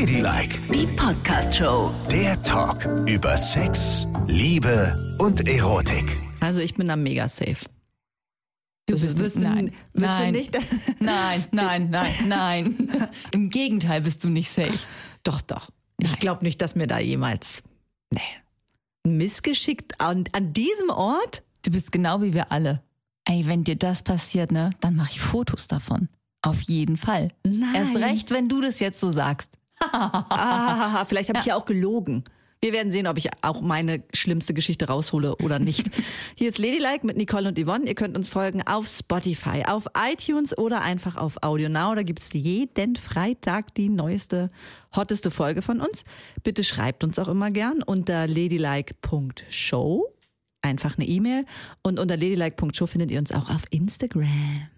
Ladylike, Die Podcast-Show. der Talk über Sex, Liebe und Erotik. Also ich bin da mega safe. Du bist- bist nein, nein, bist du nein, nicht? nein, nein, nein, nein. Im Gegenteil bist du nicht safe. Doch, doch. Ich Nein. glaube nicht, dass mir da jemals nee, missgeschickt an, an diesem Ort. Du bist genau wie wir alle. Ey, wenn dir das passiert, ne, dann mache ich Fotos davon. Auf jeden Fall. Nein. Erst recht, wenn du das jetzt so sagst. Ah, vielleicht habe ich ja auch gelogen. Wir werden sehen, ob ich auch meine schlimmste Geschichte raushole oder nicht. Hier ist Ladylike mit Nicole und Yvonne. Ihr könnt uns folgen auf Spotify, auf iTunes oder einfach auf Audio Now. Da gibt's jeden Freitag die neueste, hotteste Folge von uns. Bitte schreibt uns auch immer gern unter ladylike.show. Einfach eine E-Mail. Und unter ladylike.show findet ihr uns auch auf Instagram.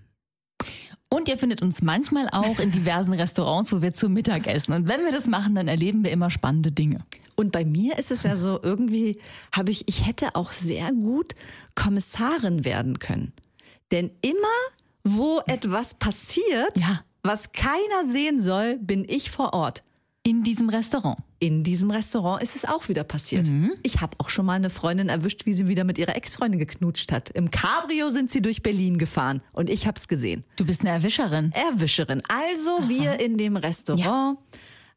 Und ihr findet uns manchmal auch in diversen Restaurants, wo wir zu Mittag essen. Und wenn wir das machen, dann erleben wir immer spannende Dinge. Und bei mir ist es ja so, irgendwie habe ich, ich hätte auch sehr gut Kommissarin werden können. Denn immer, wo etwas passiert, Ja. was keiner sehen soll, bin ich vor Ort. In diesem Restaurant. In diesem Restaurant ist es auch wieder passiert. Ich habe auch schon mal eine Freundin erwischt, wie sie wieder mit ihrer Ex-Freundin geknutscht hat. Im Cabrio sind sie durch Berlin gefahren und ich habe es gesehen. Du bist eine Erwischerin. Erwischerin. Also wir in dem Restaurant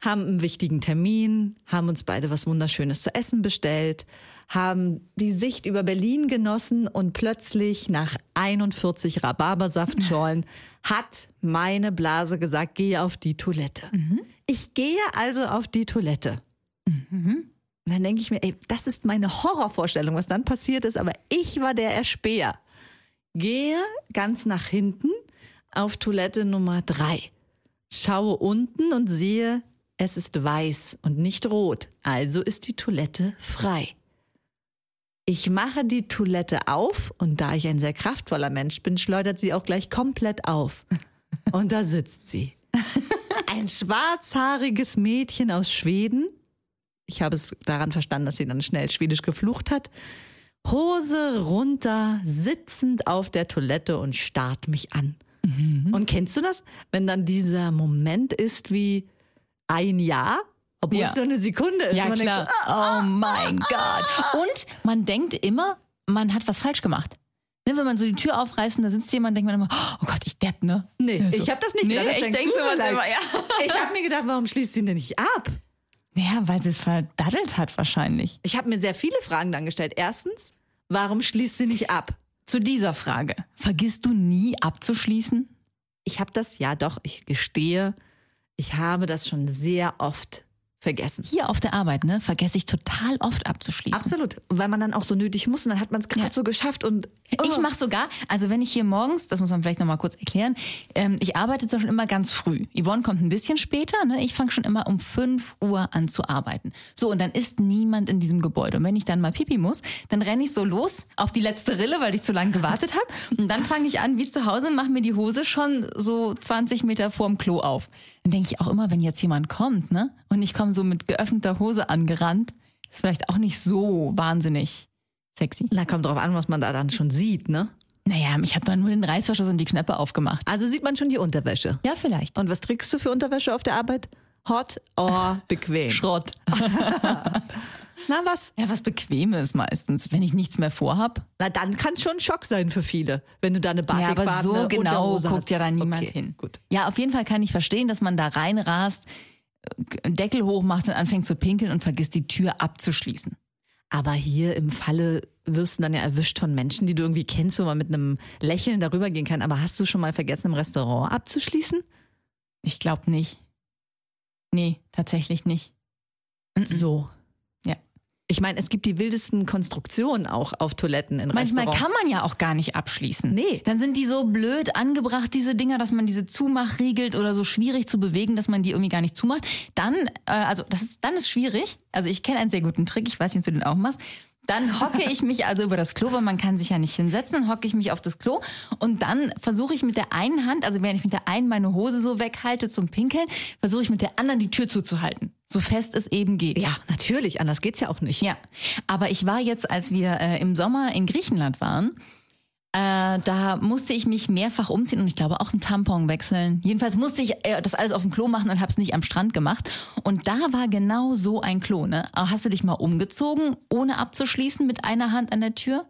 haben einen wichtigen Termin, haben uns beide was Wunderschönes zu essen bestellt, haben die Sicht über Berlin genossen und plötzlich nach 41 Rhabarbersaftschorlen hat meine Blase gesagt, gehe auf die Toilette. Ich gehe also auf die Toilette. Und dann denke ich mir, ey, das ist meine Horrorvorstellung, was dann passiert ist, aber ich war der Erspäher. Gehe ganz nach hinten auf Toilette Nummer drei. Schaue unten und sehe, es ist weiß und nicht rot. Also ist die Toilette frei. Ich mache die Toilette auf und da ich ein sehr kraftvoller Mensch bin, schleudert sie auch gleich komplett auf. Und da sitzt sie. Ein schwarzhaariges Mädchen aus Schweden. Ich habe es daran verstanden, dass sie dann schnell schwedisch geflucht hat. Hose runter, sitzend auf der Toilette und starrt mich an. Und kennst du das? Wenn dann dieser Moment ist wie ein Jahr, obwohl Ja. es so eine Sekunde ist. Ja, Man denkt klar. so, ah, oh mein Gott. Und man denkt immer, man hat was falsch gemacht. Ne, wenn man so die Tür aufreißt und da sitzt jemand, denkt man immer, oh Gott, ich depp, ne? Nee, Ja, so. ich habe das nicht nee, gedacht. Ich denkst denk du sowas vielleicht. immer, ja. Ich habe mir gedacht, warum schließt sie denn nicht ab? Ja, weil sie es verdaddelt hat wahrscheinlich. Ich habe mir sehr viele Fragen dann gestellt. Erstens, warum schließt sie nicht ab? Zu dieser Frage. Vergisst du nie abzuschließen? Ich habe das, ja doch, ich gestehe, ich habe das schon sehr oft vergessen. Hier auf der Arbeit, ne, vergesse ich total oft abzuschließen. Absolut, weil man dann auch so nötig muss und dann hat man es gerade Ja. so geschafft und Ich oh. mache sogar, also wenn ich hier morgens, das muss man vielleicht nochmal kurz erklären, ähm, ich arbeite zwar schon immer ganz früh. Yvonne kommt ein bisschen später, ne? ich fange schon immer um 5 Uhr an zu arbeiten. So, und dann ist niemand in diesem Gebäude. Und wenn ich dann mal pipi muss, dann renne ich so los auf die letzte Rille, weil ich zu lange gewartet habe. Und dann fange ich an wie zu Hause und mache mir die Hose schon so 20 Meter vorm Klo auf. Dann denke ich auch immer, wenn jetzt jemand kommt, ne? Und ich komme so mit geöffneter Hose angerannt, ist vielleicht auch nicht so wahnsinnig sexy. Na, kommt drauf an, was man da dann schon sieht, ne? Naja, ich habe dann nur den Reißverschluss und die Knöpfe aufgemacht. Also sieht man schon die Unterwäsche. Ja, vielleicht. Und was trägst du für Unterwäsche auf der Arbeit? Hot or bequem? Schrott. Na was? Ja, was Bequemes meistens, wenn ich nichts mehr vorhab. Na, dann kann es schon ein Schock sein für viele, wenn du da eine Ja, aber so genau guckt hast. ja da niemand okay, hin. Gut. Ja, auf jeden Fall kann ich verstehen, dass man da reinrast, äh, Deckel hochmacht und anfängt zu pinkeln und vergisst die Tür abzuschließen. Aber hier im Falle wirst du dann ja erwischt von Menschen, die du irgendwie kennst, wo man mit einem Lächeln darüber gehen kann. Aber hast du schon mal vergessen, im Restaurant abzuschließen? Ich glaube nicht. Nee, tatsächlich nicht. So. Ich meine, es gibt die wildesten Konstruktionen auch auf Toiletten in Manchmal Restaurants. kann man ja auch gar nicht abschließen. Nee. Dann sind die so blöd angebracht, diese Dinger, dass man diese zumachriegelt oder so schwierig zu bewegen, dass man die irgendwie gar nicht zumacht. Dann, äh, also das ist, dann ist schwierig. Also ich kenne einen sehr guten Trick, ich weiß nicht, ob du den auch machst. Dann hocke ich mich also über das Klo, weil man kann sich ja nicht hinsetzen, dann hocke ich mich auf das Klo und dann versuche ich mit der einen Hand, also während ich mit der einen meine Hose so weghalte zum Pinkeln, versuche ich mit der anderen die Tür zuzuhalten. So fest es eben geht. Ja, natürlich. Anders geht's ja auch nicht. Ja, aber ich war jetzt, als wir äh, im Sommer in Griechenland waren, Äh, da musste ich mich mehrfach umziehen und ich glaube auch einen Tampon wechseln. Jedenfalls musste ich äh, das alles auf dem Klo machen und habe es nicht am Strand gemacht. Und da war genau so ein Klo. Ne? Hast du dich mal umgezogen, ohne abzuschließen mit einer Hand an der Tür?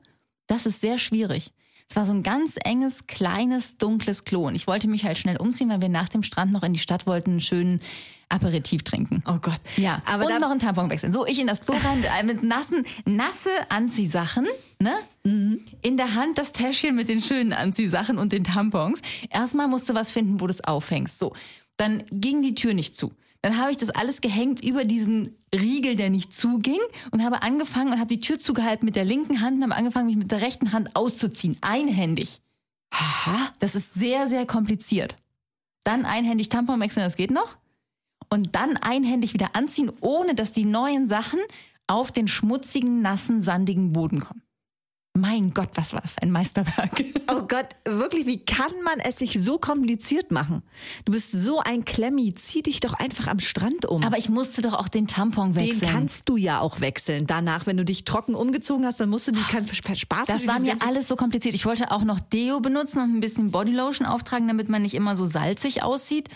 Das ist sehr schwierig. Es war so ein ganz enges, kleines, dunkles Klo. Und ich wollte mich halt schnell umziehen, weil wir nach dem Strand noch in die Stadt wollten, einen schönen Aperitif trinken. Oh Gott. Ja, Aber und noch einen Tampon wechseln. So, ich in das Klo rein äh, mit nassen, nasse Anziehsachen, ne? In der Hand das Täschchen mit den schönen Anziehsachen und den Tampons. Erstmal musst du was finden, wo du es aufhängst. So, dann ging die Tür nicht zu. Dann habe ich das alles gehängt über diesen Riegel, der nicht zuging und habe angefangen und habe die Tür zugehalten mit der linken Hand und habe angefangen, mich mit der rechten Hand auszuziehen. Einhändig. Aha, das ist sehr, sehr kompliziert. Dann einhändig Tampon wechseln, das geht noch und dann einhändig wieder anziehen, ohne dass die neuen Sachen auf den schmutzigen, nassen, sandigen Boden kommen. Mein Gott, was war das für ein Meisterwerk? Oh Gott, wirklich, wie kann man es sich so kompliziert machen? Du bist so ein Klemmi, zieh dich doch einfach am Strand um. Aber ich musste doch auch den Tampon den wechseln. kannst du ja auch wechseln. Danach, wenn du dich trocken umgezogen hast, dann musst du die kein Spaß das war mir alles so kompliziert. Ich wollte auch noch Deo benutzen und ein bisschen Bodylotion auftragen, damit man nicht immer so salzig aussieht.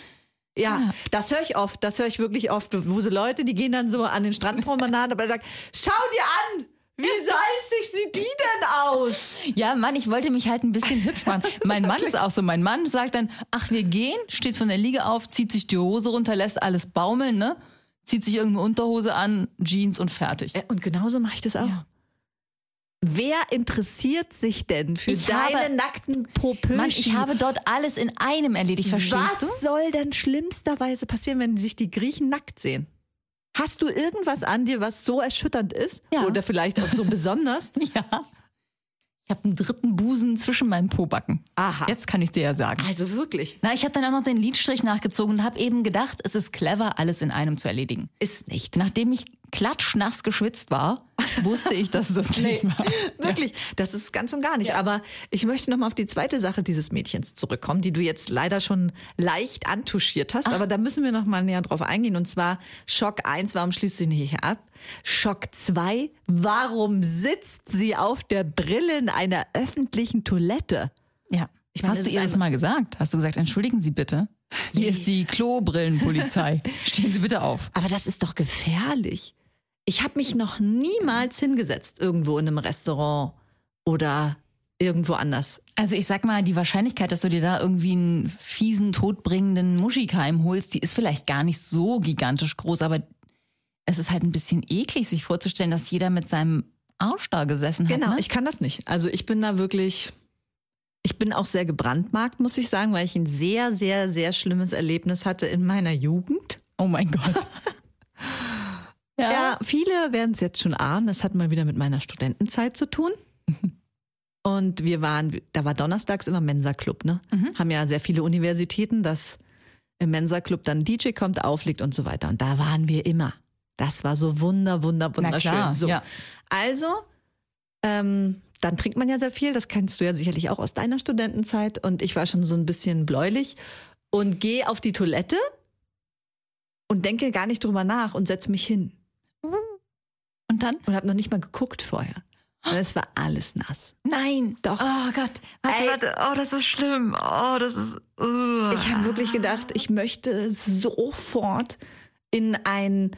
Ja, das höre ich oft. Das höre ich wirklich oft. Wo so Leute, die gehen dann so an den Strandpromenaden, aber sagen, schau dir an, wie salzig sieht die denn aus? Ja, Mann, ich wollte mich halt ein bisschen hübsch machen. Mein Mann ist auch so. Mein Mann sagt dann, ach, wir gehen, steht von der Liege auf, zieht sich die Hose runter, lässt alles baumeln, ne? Zieht sich irgendeine Unterhose an, Jeans und fertig. Äh, Und genauso mache ich das auch. Ja. Wer interessiert sich denn für Ich deine habe- nackten Popöchen? Mann, ich habe dort alles in einem erledigt, verstehst Was du? soll denn schlimmsterweise passieren, wenn sich die Griechen nackt sehen? Hast du irgendwas an dir, was so erschütternd ist? Ja. Oder vielleicht auch so besonders? Ja. Ich habe einen dritten Busen zwischen meinen Pobacken. Aha. Jetzt kann ich dir ja sagen. Also wirklich. Na, ich habe dann auch noch den Lidstrich nachgezogen und habe eben gedacht, es ist clever, alles in einem zu erledigen. Ist nicht. Nachdem ich klatschnass geschwitzt war, wusste ich, dass es das nicht war. Wirklich, das ist ganz und gar nicht. Aber ich möchte noch mal auf die zweite Sache dieses Mädchens zurückkommen, die du jetzt leider schon leicht antuschiert hast. Aber da müssen wir noch mal näher drauf eingehen. Und zwar Schock 1, warum schließt sie nicht ab? Schock 2, warum sitzt sie auf der Brille in einer öffentlichen Toilette? Ja. Ich meine, Hast du ihr das mal gesagt? Hast du gesagt, entschuldigen Sie bitte? Hier ist die Klobrillenpolizei. Stehen Sie bitte auf. Aber das ist doch gefährlich. Ich habe mich noch niemals hingesetzt irgendwo in einem Restaurant oder irgendwo anders. Also ich sag mal, die Wahrscheinlichkeit, dass du dir da irgendwie einen fiesen, todbringenden Muschikeim holst, die ist vielleicht gar nicht so gigantisch groß, aber es ist halt ein bisschen eklig, sich vorzustellen, dass jeder mit seinem Arsch da gesessen hat. Genau, ne? ich kann das nicht. Also ich bin da wirklich, ich bin auch sehr gebrandmarkt, muss ich sagen, weil ich ein sehr, sehr, sehr schlimmes Erlebnis hatte in meiner Jugend. Oh mein Gott. Ja, viele werden es jetzt schon ahnen. Das hat mal wieder mit meiner Studentenzeit zu tun. Und wir waren, da war donnerstags immer Mensa-Club, ne? Haben ja sehr viele Universitäten, dass im Mensa-Club dann DJ kommt, auflegt und so weiter. Und da waren wir immer. Das war so wunder, wunder, wunderschön. klar, so. ja. Also, ähm, dann trinkt man ja sehr viel. Das kennst du ja sicherlich auch aus deiner Studentenzeit. Und ich war schon so ein bisschen bläulich und gehe auf die Toilette und denke gar nicht drüber nach und setze mich hin Und dann? und habe noch nicht mal geguckt vorher. Und es war alles nass. Nein. Doch. Oh Gott. Warte, Ey. warte. Oh, das ist schlimm. Oh, das ist. Uh. Ich habe wirklich gedacht, ich möchte sofort in ein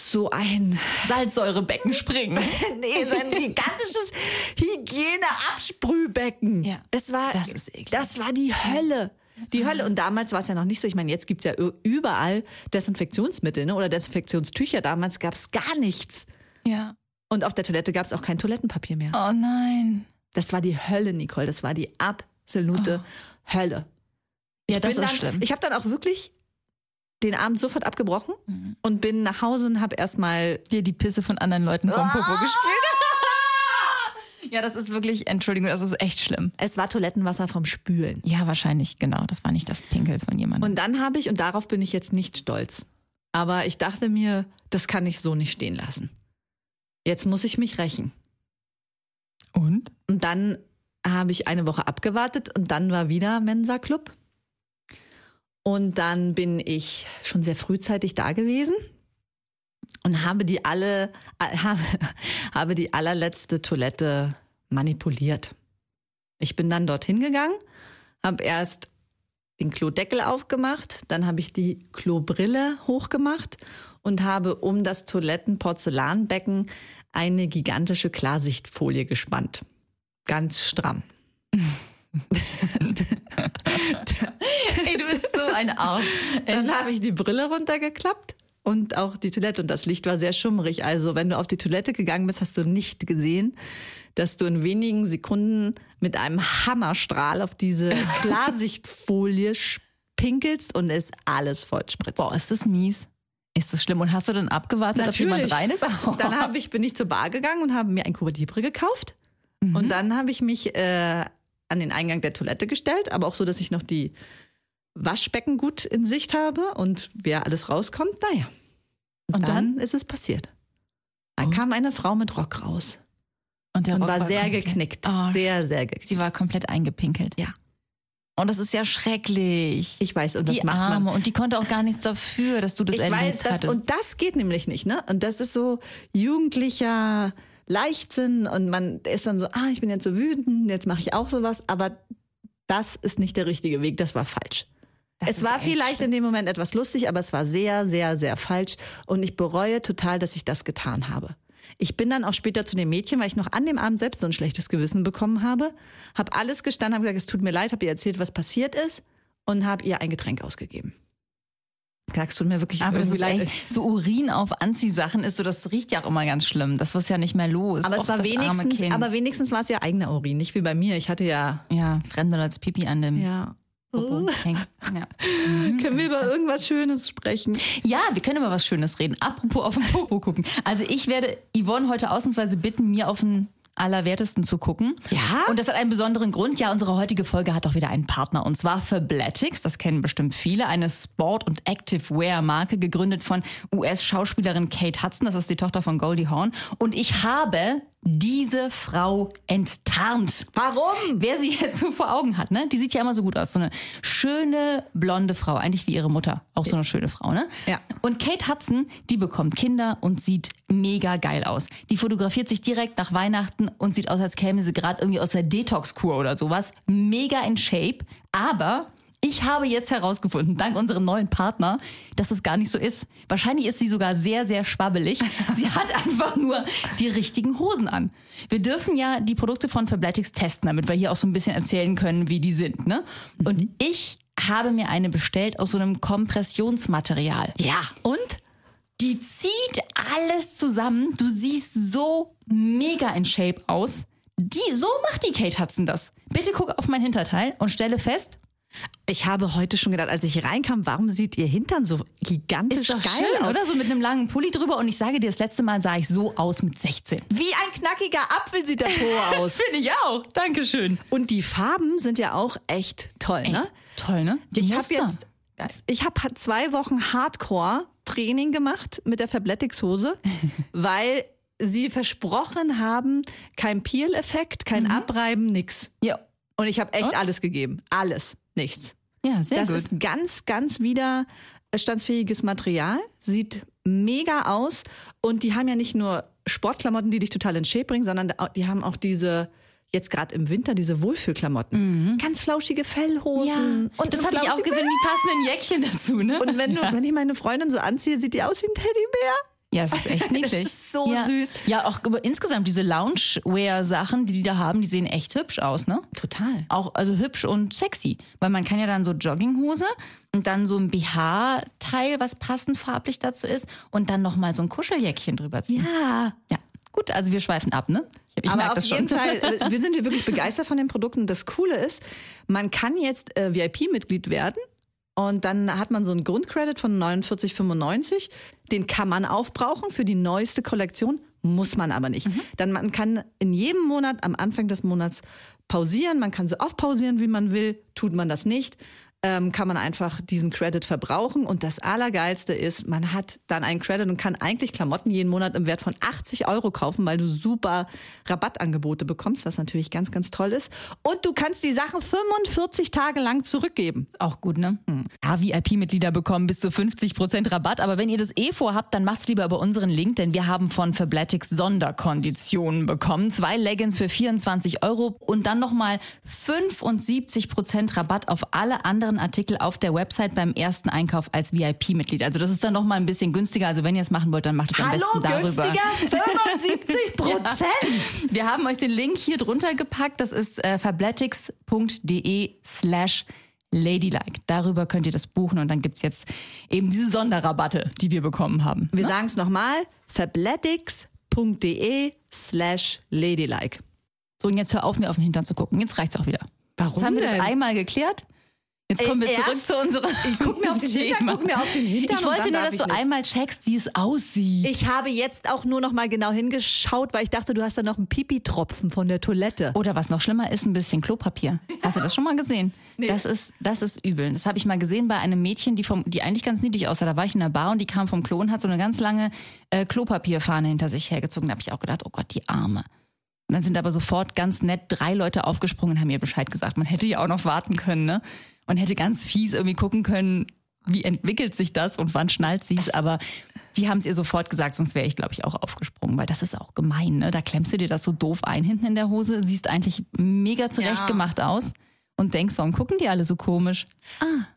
so ein Salzsäurebecken springen. nee, so ein gigantisches Hygieneabsprühbecken. Ja, es war das ist eklig. das war die Hölle. Die Hölle. Und damals war es ja noch nicht so. Ich meine, jetzt gibt's ja ü- überall Desinfektionsmittel ne? oder Desinfektionstücher. Damals gab's gar nichts. Ja. Und auf der Toilette gab's auch kein Toilettenpapier mehr. Oh nein. Das war die Hölle, Nicole. Das war die absolute Hölle. Ja, das ist dann, schlimm. Ich habe dann auch wirklich den Abend sofort abgebrochen Mhm. und bin nach Hause und habe erstmal Dir die Pisse von anderen Leuten vom Popo Ah! gespielt. ja, das ist wirklich, Entschuldigung, das ist echt schlimm. es war Toilettenwasser vom Spülen. Ja, wahrscheinlich, genau. Das war nicht das Pinkel von jemandem. Und dann habe ich und darauf bin ich jetzt nicht stolz. Aber ich dachte mir, das kann ich so nicht stehen lassen. Jetzt muss ich mich rächen. Und? Und dann habe ich eine Woche abgewartet und dann war wieder Mensa Club. Und dann bin ich schon sehr frühzeitig da gewesen und habe die alle habe, habe die allerletzte Toilette manipuliert. Ich bin dann dorthin gegangen, habe erst den Klodeckel aufgemacht, dann habe ich die Klobrille hochgemacht und habe um das Toilettenporzellanbecken eine gigantische Klarsichtfolie gespannt. Ganz stramm. Ey, du bist so ein Arsch. Dann habe ich die Brille runtergeklappt und auch die Toilette. Und das Licht war sehr schummrig. Also wenn du auf die Toilette gegangen bist, hast du nicht gesehen, dass du in wenigen Sekunden mit einem Hammerstrahl auf diese Klarsichtfolie pinkelst und es alles voll spritzt. Boah, ist das mies. Ist das schlimm? Und hast du dann abgewartet, dass jemand rein ist? Dann hab ich, bin ich zur Bar gegangen und habe mir ein Cuba Libre gekauft. Und dann habe ich mich äh, an den Eingang der Toilette gestellt, aber auch so, dass ich noch die Waschbecken gut in Sicht habe und wer alles rauskommt, naja. Und, Und dann, dann? ist es passiert. Dann kam eine Frau mit Rock raus Und der und Rock war sehr komplett- geknickt. Oh, Sehr, sehr geknickt. Sie war komplett eingepinkelt. Ja. Und das ist ja schrecklich. Ich weiß, und das die macht man. Arme. Und die konnte auch gar nichts dafür, dass du das Ich weiß, erlebt das, hattest. und das geht nämlich nicht, ne? Und das ist so jugendlicher Leichtsinn und man ist dann so, ah, ich bin jetzt so wütend, jetzt mache ich auch sowas, aber das ist nicht der richtige Weg, das war falsch. Das es war vielleicht schlimm. in dem Moment etwas lustig, aber es war sehr, sehr, sehr falsch und ich bereue total, dass ich das getan habe. Ich bin dann auch später zu dem Mädchen, weil ich noch an dem Abend selbst so ein schlechtes Gewissen bekommen habe, habe alles gestanden, habe gesagt, es tut mir leid, habe ihr erzählt, was passiert ist und habe ihr ein Getränk ausgegeben. Sagst tut mir wirklich Aber das ist leid. echt, so Urin auf Anziehsachen ist so, das riecht ja auch immer ganz schlimm. Das war ja nicht mehr los. Aber es war wenigstens, aber wenigstens war es ja eigener Urin, nicht wie bei mir. Ich hatte ja, ja, Fremde als Pipi an dem ja. Popo. Ja. Können wir über irgendwas Schönes sprechen? ja, wir können über was Schönes reden. Apropos auf den Popo gucken. Also ich werde Yvonne heute ausnahmsweise bitten, mir auf den Allerwertesten zu gucken. Ja? Und das hat einen besonderen Grund. Ja, unsere heutige Folge hat auch wieder einen Partner. Und zwar Fabletics. Das kennen bestimmt viele. Eine Sport- und Active-Wear-Marke, gegründet von US-Schauspielerin Kate Hudson. Das ist die Tochter von Goldie Hawn. Und ich habe diese Frau enttarnt. Warum? Wer sie jetzt so vor Augen hat, ne? Die sieht ja immer so gut aus. So eine schöne, blonde Frau. Eigentlich wie ihre Mutter. Auch so eine schöne Frau, ne? Ja. Und Kate Hudson, die bekommt Kinder und sieht mega geil aus. Die fotografiert sich direkt nach Weihnachten und sieht aus, als käme sie gerade irgendwie aus der Detox-Kur oder sowas. Mega in Shape. Aber ich habe jetzt herausgefunden, dank unserem neuen Partner, dass es gar nicht so ist. Wahrscheinlich ist sie sogar sehr, sehr schwabbelig. Sie hat einfach nur die richtigen Hosen an. Wir dürfen ja die Produkte von Fabletics testen, damit wir hier auch so ein bisschen erzählen können, wie die sind. Ne? Und ich habe mir eine bestellt aus so einem Kompressionsmaterial. Ja. Und? Die zieht alles zusammen. Du siehst so mega in Shape aus. Die, so macht die Kate Hudson das. Bitte guck auf mein Hinterteil und stelle fest, Ich habe heute schon gedacht, als ich reinkam, warum sieht ihr Hintern so gigantisch geil schön, aus? oder? So mit einem langen Pulli drüber. Und ich sage dir, das letzte Mal sah ich so aus mit 16. Wie ein knackiger Apfel sieht der Po aus. Finde ich auch. Dankeschön. Und die Farben sind ja auch echt toll, ne? Toll, ne? Die Ich habe jetzt, ich habe zwei Wochen Hardcore-Training gemacht mit der Fabletics-Hose, weil sie versprochen haben, kein Peel-Effekt, kein Mhm. Abreiben, nix. Ja. Und ich habe echt Und? alles gegeben. Alles. Nichts. Ja, sehr das gut. ist ganz, ganz widerstandsfähiges Material. Sieht mega aus. Und die haben ja nicht nur Sportklamotten, die dich total in Shape bringen, sondern die haben auch diese, jetzt gerade im Winter, diese Wohlfühlklamotten. Ganz flauschige Fellhosen. Mhm. und das habe ich auch gesehen, die passenden Jäckchen dazu, ne? Und wenn, du, wenn ich meine Freundin so anziehe, sieht die aus wie ein Teddybär. Ja, es ist echt niedlich. Das ist so ja. süß. Ja, auch insgesamt diese Loungewear-Sachen, die die da haben, die sehen echt hübsch aus, ne? Total. Auch also hübsch und sexy. Weil man kann ja dann so Jogginghose und dann so ein BH-Teil, was passend farblich dazu ist, und dann nochmal so ein Kuscheljäckchen drüber ziehen. Ja. Ja. Gut, also wir schweifen ab, ne? Ich, Aber auf jeden Fall, äh, wir sind hier wirklich begeistert von den Produkten. Das Coole ist, man kann jetzt äh, VIP-Mitglied werden. Und dann hat man so einen Grundcredit von 49,95. Den kann man aufbrauchen für die neueste Kollektion, muss man aber nicht. Dann man kann in jedem Monat am Anfang des Monats pausieren. Man kann so oft pausieren, wie man will. Tut man das nicht, ähm, kann man einfach diesen Credit verbrauchen. Und das Allergeilste ist, man hat dann einen Credit und kann eigentlich Klamotten jeden Monat im Wert von 80 Euro kaufen, weil du super Rabattangebote bekommst, was natürlich ganz, ganz toll ist. Und du kannst die Sachen 45 Tage lang zurückgeben. Auch gut, ne? Hm. Ja, VIP-Mitglieder bekommen bis zu 50% Rabatt. Aber wenn ihr das eh vorhabt, dann macht's lieber über unseren Link, denn wir haben von Fabletics Sonderkonditionen bekommen. Zwei Leggings für 24 Euro und dann nochmal 75% Rabatt auf alle anderen Artikel auf der Website beim ersten Einkauf als VIP-Mitglied. Also das ist dann nochmal ein bisschen günstiger. Also wenn ihr es machen wollt, dann macht es am Hallo, besten darüber. günstiger 75 Prozent. Wir haben euch den Link hier drunter gepackt. Das ist äh, fabletics.de slash ladylike. Darüber könnt ihr das buchen und dann gibt's jetzt eben diese Sonderrabatte, die wir bekommen haben. Wir sagen es nochmal, fabletics.de slash ladylike. So, und jetzt hör auf, mir auf den Hintern zu gucken. Jetzt reicht's auch wieder. Warum Jetzt haben wir denn? das einmal geklärt. Jetzt kommen wir zurück zu unserem Ich guck mir auf den Hintern, Thema. guck mir auf den Hintern Ich wollte nur, dass du ich nicht. einmal checkst, wie es aussieht. Ich habe jetzt auch nur noch mal genau hingeschaut, weil ich dachte, du hast da noch einen Pipi-Tropfen von der Toilette. Oder was noch schlimmer ist, ein bisschen Klopapier. Hast du das schon mal gesehen? Nee. Das ist das ist übel. Das habe ich mal gesehen bei einem Mädchen, die vom die eigentlich ganz niedlich aussah. Da war ich in der Bar und die kam vom Klo und hat so eine ganz lange äh, Klopapierfahne hinter sich hergezogen. Da habe ich auch gedacht, oh Gott, die Arme. Und dann sind aber sofort ganz nett drei Leute aufgesprungen und haben ihr Bescheid gesagt. Man hätte ja auch noch warten können, ne? Und hätte ganz fies irgendwie gucken können, wie entwickelt sich das und wann schnallt sie es. Aber die haben es ihr sofort gesagt, sonst wäre ich, glaube ich, auch aufgesprungen, weil das ist auch gemein, ne? Da klemmst du dir das so doof ein hinten in der Hose, siehst eigentlich mega zurechtgemacht aus und denkst, warum gucken die alle so komisch?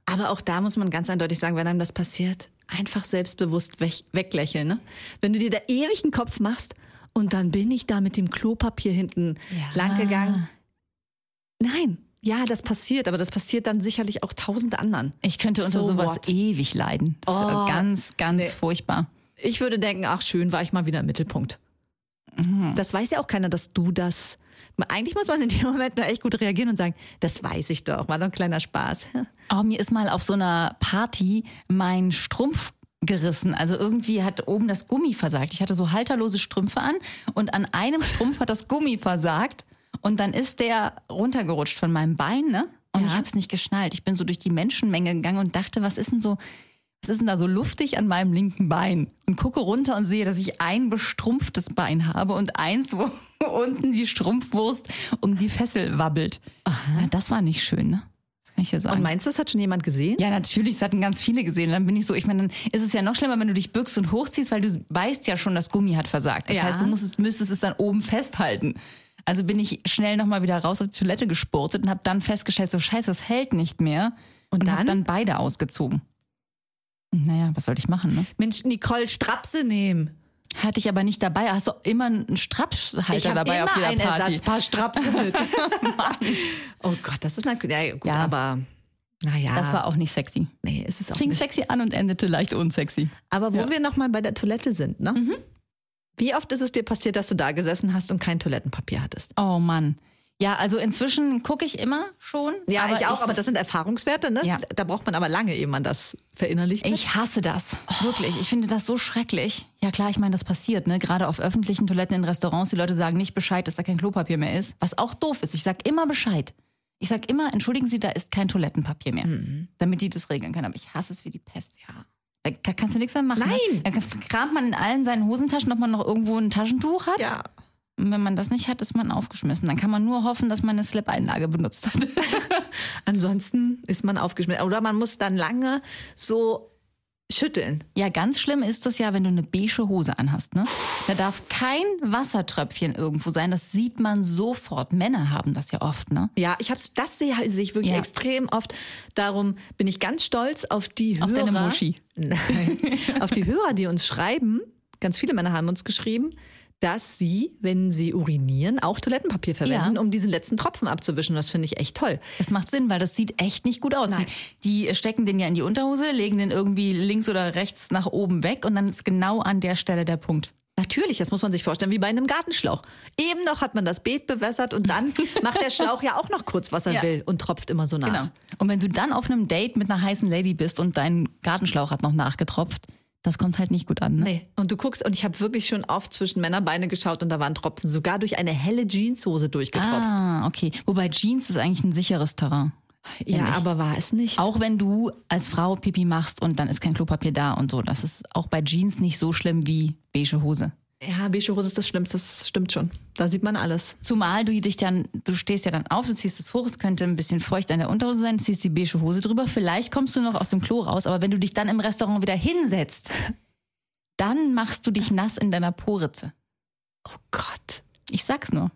Aber auch da muss man ganz eindeutig sagen, wenn einem das passiert, einfach selbstbewusst weg, weglächeln. Ne? Wenn du dir da ewig einen Kopf machst und dann bin ich da mit dem Klopapier hinten Ja. lang gegangen. Nein, ja, das passiert, aber das passiert dann sicherlich auch tausend anderen. Ich könnte unter So sowas what? ewig leiden. Das ist Oh, ganz, ganz nee. furchtbar. Ich würde denken, ach schön, war ich mal wieder im Mittelpunkt. Mhm. Das weiß ja auch keiner, dass du das. Eigentlich muss man in dem Moment nur echt gut reagieren und sagen, das weiß ich doch, war doch ein kleiner Spaß. Oh, mir ist mal auf so einer Party mein Strumpf gerissen. Also irgendwie hat oben das Gummi versagt. Ich hatte so halterlose Strümpfe an und an einem Strumpf hat das Gummi versagt und dann ist der runtergerutscht von meinem Bein, ne? Und Ja. ich habe es nicht geschnallt. Ich bin so durch die Menschenmenge gegangen und dachte, was ist denn so, was ist denn da so luftig an meinem linken Bein? Und gucke runter und sehe, dass ich ein bestrumpftes Bein habe und eins, wo unten die Strumpfwurst um die Fessel wabbelt. Na, das war nicht schön, ne? Das kann ich dir sagen. Und meinst du, das hat schon jemand gesehen? Ja, natürlich, es hatten ganz viele gesehen. Dann bin ich so, ich meine, dann ist es ja noch schlimmer, wenn du dich bückst und hochziehst, weil du weißt ja schon, das Gummi hat versagt. Das Ja. heißt, du musstest, müsstest es dann oben festhalten. Also bin ich schnell nochmal wieder raus auf die Toilette gespurtet und habe dann festgestellt, so scheiße, das hält nicht mehr. Und, Und dann? dann beide ausgezogen. Und Naja, was soll ich machen, ne? Mensch, Nicole, Strapse nehmen. Hatte ich aber nicht dabei. Hast du immer einen Strapshalter dabei immer auf jeder ein Party? Ersatzpaar Strapse mit. oh Gott, das ist natürlich, ja, gut, Ja. aber naja. Das war auch nicht sexy. nee, ist es auch Fing nicht. sexy an und endete leicht unsexy. Aber wo Ja. Mhm. wir nochmal bei der Toilette sind, ne? Wie oft ist es dir passiert, dass du da gesessen hast und kein Toilettenpapier hattest? Oh Mann. Ja, also inzwischen gucke ich immer schon. Ja, aber ich auch, aber das sind Erfahrungswerte, ne? Ja. Da braucht man aber lange, ehe man das verinnerlicht. Ich hasse das. Wirklich. Ich finde das so schrecklich. Ja klar, ich meine, das passiert, ne? Gerade auf öffentlichen Toiletten in Restaurants, die Leute sagen nicht Bescheid, dass da kein Klopapier mehr ist. Was auch doof ist. Ich sag immer Bescheid. Ich sag immer, entschuldigen Sie, da ist kein Toilettenpapier mehr. Damit die das regeln können. Aber ich hasse es wie die Pest. Ja. Da ka- kannst du nichts mehr machen. Nein. Ne? Da kramt man in allen seinen Hosentaschen, ob man noch irgendwo ein Taschentuch hat. Ja. Und wenn man das nicht hat, ist man aufgeschmissen. Dann kann man nur hoffen, dass man eine Slip-Einlage benutzt hat. Ansonsten ist man aufgeschmissen. Oder man muss dann lange so schütteln. Ja, ganz schlimm ist das ja, wenn du eine beige Hose anhast. Ne? Da darf kein Wassertröpfchen irgendwo sein. Das sieht man sofort. Männer haben das ja oft. Ne? Ja, ich hab's, das sehe sehe ich wirklich Ja. extrem oft. Darum bin ich ganz stolz auf die Hörer. Auf deine Muschi. Nein, auf die Hörer, die uns schreiben. Ganz viele Männer haben uns geschrieben, dass sie, wenn sie urinieren, auch Toilettenpapier verwenden, Ja. um diesen letzten Tropfen abzuwischen. Das finde ich echt toll. Das macht Sinn, weil das sieht echt nicht gut aus. Die, die stecken den ja in die Unterhose, legen den irgendwie links oder rechts nach oben weg und dann ist genau an der Stelle der Punkt. Natürlich, das muss man sich vorstellen, wie bei einem Gartenschlauch. Eben noch hat man das Beet bewässert und dann macht der Schlauch ja auch noch kurz, was er Ja. will und tropft immer so nach. Genau. Und wenn du dann auf einem Date mit einer heißen Lady bist und dein Gartenschlauch hat noch nachgetropft, das kommt halt nicht gut an. Ne? Nee. Und du guckst, und ich habe wirklich schon oft zwischen Männerbeine geschaut und da waren Tropfen sogar durch eine helle Jeanshose durchgetropft. Ah, okay. Wobei Jeans ist eigentlich ein sicheres Terrain. Ja, ich. aber war es nicht. Auch wenn du als Frau Pipi machst und dann ist kein Klopapier da und so. Das ist auch bei Jeans nicht so schlimm wie beige Hose. Ja, beige Hose ist das Schlimmste, das stimmt schon. Da sieht man alles. Zumal du dich dann, du stehst ja dann auf, du ziehst es hoch, es könnte ein bisschen feucht an der Unterhose sein, ziehst die beige Hose drüber, vielleicht kommst du noch aus dem Klo raus, aber wenn du dich dann im Restaurant wieder hinsetzt, dann machst du dich nass in deiner Poritze. Oh Gott. Ich sag's nur.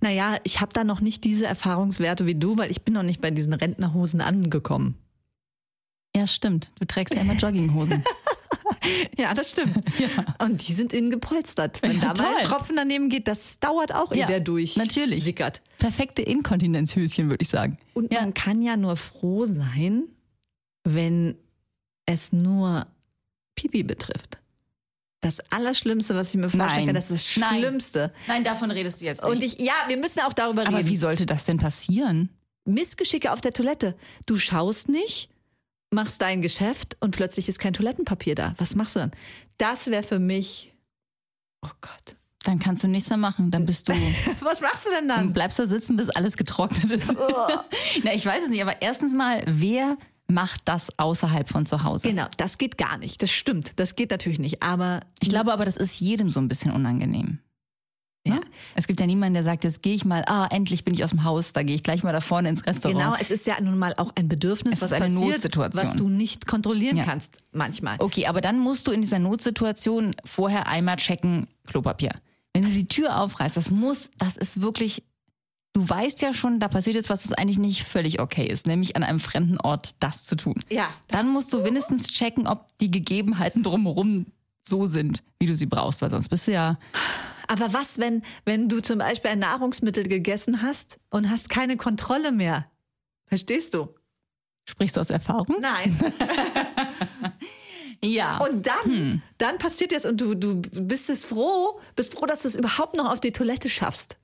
Naja, ich habe da noch nicht diese Erfahrungswerte wie du, weil ich bin noch nicht bei diesen Rentnerhosen angekommen. Ja, stimmt. Du trägst ja immer Jogginghosen. Ja, das stimmt. Und die sind innen gepolstert. Wenn Ja, da mal ein. Tropfen daneben geht, das dauert auch, ehe Ja, der durch natürlich. sickert. Perfekte Inkontinenzhöschen, würde ich sagen. Und Ja. man kann ja nur froh sein, wenn es nur Pipi betrifft. Das Allerschlimmste, was ich mir vorstellen Nein. kann, das ist das Nein. Schlimmste. Nein, davon redest du jetzt nicht. Und ich, ja, wir müssen auch darüber aber reden. wie sollte das denn passieren? Missgeschicke auf der Toilette. Du schaust nicht, machst dein Geschäft und plötzlich ist kein Toilettenpapier da. Was machst du dann? Das wäre für mich. Oh Gott. Dann kannst du nichts mehr machen. Dann bist du, Was machst du denn du dann? bleibst da sitzen, bis alles getrocknet ist. Na, ich weiß es nicht, aber erstens mal, wer macht das außerhalb von zu Hause? Genau, das geht gar nicht. Das stimmt. Das geht natürlich nicht. Aber Ich glaube aber, das ist jedem so ein bisschen unangenehm. Ja, Ne? Es gibt ja niemanden, der sagt, jetzt gehe ich mal, ah, endlich bin ich aus dem Haus, da gehe ich gleich mal da vorne ins Restaurant. genau, es ist ja nun mal auch ein Bedürfnis, Es was ist eine passiert, Notsituation. was du nicht kontrollieren Ja. kannst manchmal. Okay, aber dann musst du in dieser Notsituation vorher einmal checken, Klopapier. Wenn du die Tür aufreißt, das muss, das ist wirklich, du weißt ja schon, da passiert jetzt was, was eigentlich nicht völlig okay ist, nämlich an einem fremden Ort das zu tun. Ja, Dann musst du wenigstens checken, ob die Gegebenheiten drumherum so sind, wie du sie brauchst, weil sonst bist du ja, aber was, wenn, wenn du zum Beispiel ein Nahrungsmittel gegessen hast und hast keine Kontrolle mehr? Verstehst du? sprichst du aus Erfahrung? Nein. Ja. Und dann, Hm. dann passiert das und du, du bist es froh, bist froh, dass du es überhaupt noch auf die Toilette schaffst.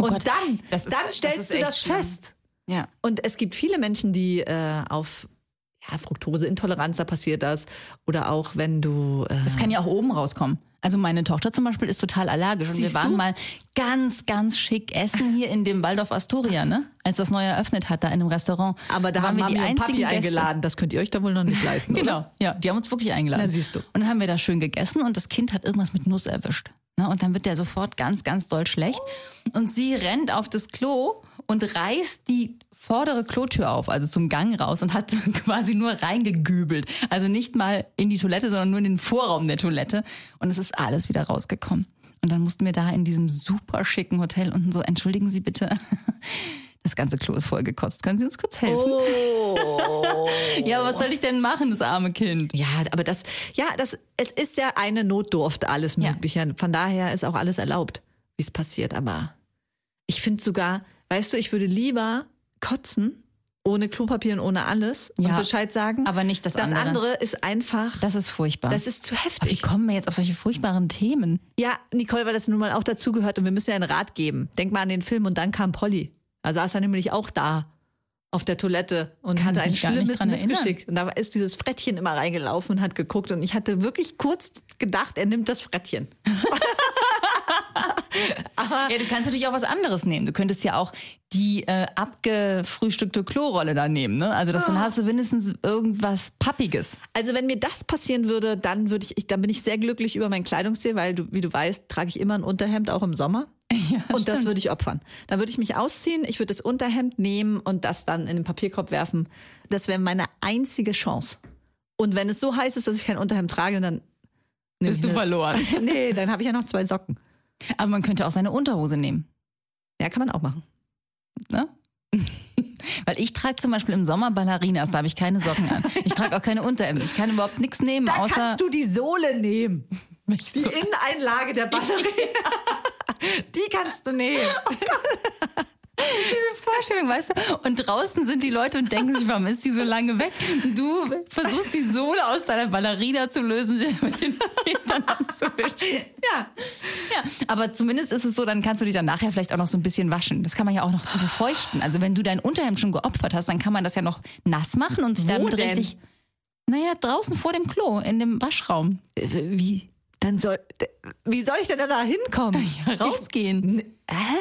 Oh und Gott, dann, das ist- dann das stellst ist du das schlimm. fest. ja. Und es gibt viele Menschen, die äh, auf ja, Fructoseintoleranz, da passiert das. Oder auch wenn du. Äh, Das kann ja auch oben rauskommen. Also meine Tochter zum Beispiel ist total allergisch und Siehst wir waren du? mal ganz, ganz schick essen hier in dem Waldorf Astoria, ne? Als das neu eröffnet hat, da in einem Restaurant. aber da haben wir die und einzigen Papi Gäste. eingeladen. Das könnt ihr euch da wohl noch nicht leisten. Oder? Genau, ja, die haben uns wirklich eingeladen. Na, siehst du. Und dann haben wir da schön gegessen und das Kind hat irgendwas mit Nuss erwischt. Ne? Und dann wird der sofort ganz, ganz doll schlecht. Und sie rennt auf das Klo und reißt die vordere Klotür auf, also zum Gang raus und hat quasi nur reingegübelt. Also nicht mal in die Toilette, sondern nur in den Vorraum der Toilette. Und es ist alles wieder rausgekommen. Und dann mussten wir da in diesem super schicken Hotel unten so, entschuldigen Sie bitte, das ganze Klo ist vollgekotzt. Können Sie uns kurz helfen? Oh. Ja, was soll ich denn machen, das arme Kind? Ja, aber das, ja, das, es ist ja eine Notdurft, alles Ja. Mögliche. Von daher ist auch alles erlaubt, wie es passiert. Aber ich finde sogar, weißt du, ich würde lieber kotzen, ohne Klopapier und ohne alles und Ja, Bescheid sagen. aber nicht das Das andere. andere ist einfach, Das ist furchtbar. das ist zu Aber wie heftig. kommen wir jetzt auf solche furchtbaren Themen? Ja, Nicole, weil das nun mal auch dazugehört und wir müssen ja einen Rat geben. Denk mal an den Film und dann kam Polly. Da saß er nämlich auch da auf der Toilette und Kann hatte ein schlimmes erinnern. Missgeschick. Und da ist dieses Frettchen immer reingelaufen und hat geguckt und ich hatte wirklich kurz gedacht, er nimmt das Frettchen. Ja, du kannst natürlich auch was anderes nehmen. Du könntest ja auch die äh, abgefrühstückte Klorolle da nehmen. Ne? Also das, dann hast du mindestens irgendwas Pappiges. Also wenn mir das passieren würde, dann würde ich, ich, dann bin ich sehr glücklich über mein Kleidungsstil, weil du, wie du weißt, trage ich immer ein Unterhemd auch im Sommer. und das würde ich opfern. Dann würde ich mich ausziehen, ich würde das Unterhemd nehmen und das dann in den Papierkorb werfen. Das wäre meine einzige Chance. Und wenn es so heiß ist, dass ich kein Unterhemd trage, dann Bist du verloren. Nee, dann habe ich ja noch zwei Socken. Aber man könnte auch seine Unterhose nehmen. Ja, kann man auch machen. Ne? Weil ich trage zum Beispiel im Sommer Ballerinas, da habe ich keine Socken an. Ich trage auch keine Unterhemden. Ich kann überhaupt nichts nehmen, Dann außer. kannst du die Sohle nehmen. Die Inneneinlage der Batterie. die kannst du nehmen. Diese Vorstellung, weißt du? Und draußen sind die Leute und denken sich, warum ist die so lange weg? Und du versuchst die Sohle aus deiner Ballerina zu lösen, mit den anzuwischen. Ja. Ja, aber zumindest ist es so, dann kannst du dich dann nachher vielleicht auch noch so ein bisschen waschen. Das kann man ja auch noch befeuchten. Also wenn du dein Unterhemd schon geopfert hast, dann kann man das ja noch nass machen und sich Wo damit denn? richtig. Naja, draußen vor dem Klo, in dem Waschraum. Äh, Wie? Dann soll, wie soll ich denn da hinkommen? Ja, rausgehen. N- Hä?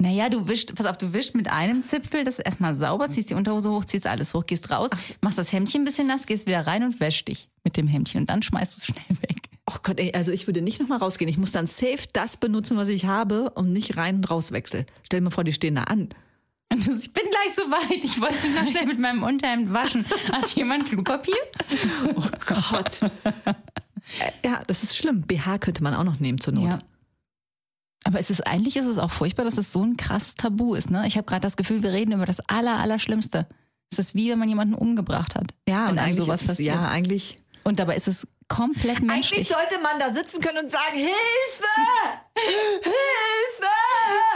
Naja, du wischst, pass auf, du wischst mit einem Zipfel das erstmal sauber, ziehst die Unterhose hoch, ziehst alles hoch, gehst raus, machst das Hemdchen ein bisschen nass, gehst wieder rein und wäschst dich mit dem Hemdchen und dann schmeißt du es schnell weg. Oh Gott, ey, also ich würde nicht nochmal rausgehen. Ich muss dann safe das benutzen, was ich habe und nicht rein und raus wechseln. Stell mir vor, die stehen da an. Ich bin gleich so weit. Ich wollte mich noch schnell mit meinem Unterhemd waschen. Hat jemand Klopapier? Oh Gott. Äh, ja, das ist schlimm. BH könnte man auch noch nehmen zur Not. Ja. Aber es ist eigentlich ist es auch furchtbar, dass es so ein krasses Tabu ist. Ne? Ich habe gerade das Gefühl, wir reden über das Aller, Allerschlimmste. Es ist wie wenn man jemanden umgebracht hat. Ja, wenn und einem eigentlich sowas ist es, passiert. ja, eigentlich. Und dabei ist es komplett menschlich. Eigentlich sollte man da sitzen können und sagen, Hilfe! Hilfe!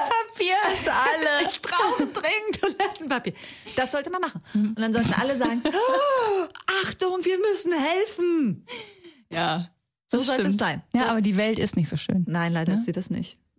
Papier ist alle. Ich brauche dringend Toilettenpapier. Das sollte man machen. Und dann sollten alle sagen, "Oh, Achtung, wir müssen helfen. Ja. So sollte es sein. Ja, aber die Welt ist nicht so schön. Nein, leider ist sie das nicht.